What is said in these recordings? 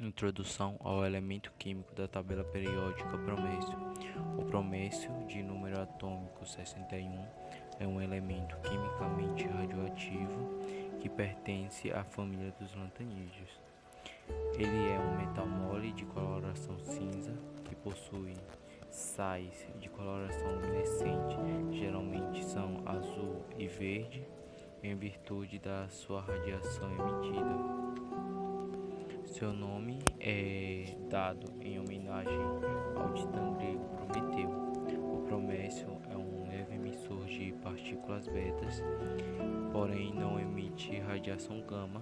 Introdução ao elemento químico da tabela periódica promécio. O promécio, de número atômico 61, é um elemento quimicamente radioativo que pertence à família dos lantanídeos. Ele é um metal mole de coloração cinza que possui sais de coloração luminescente, geralmente são azul e verde, em virtude da sua radiação emitida. Seu nome é dado em homenagem ao titã grego Prometeu. O promécio é um leve emissor de partículas betas, porém não emite radiação gama,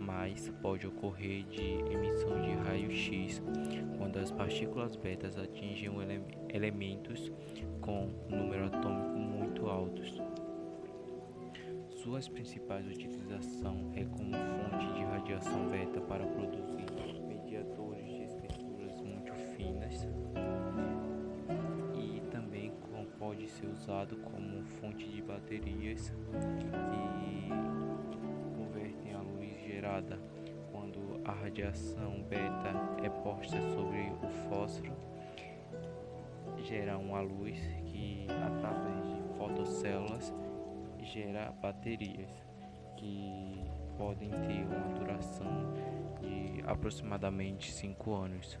mas pode ocorrer de emissão de raio-x quando as partículas betas atingem ele elementos com número atômico muito altos. Suas principais utilizações é como fonte de radiação beta para produzir pode ser usado como fonte de baterias que convertem a luz gerada quando a radiação beta é posta sobre o fósforo gera uma luz que através de fotocélulas gera baterias que podem ter uma duração de aproximadamente 5 anos.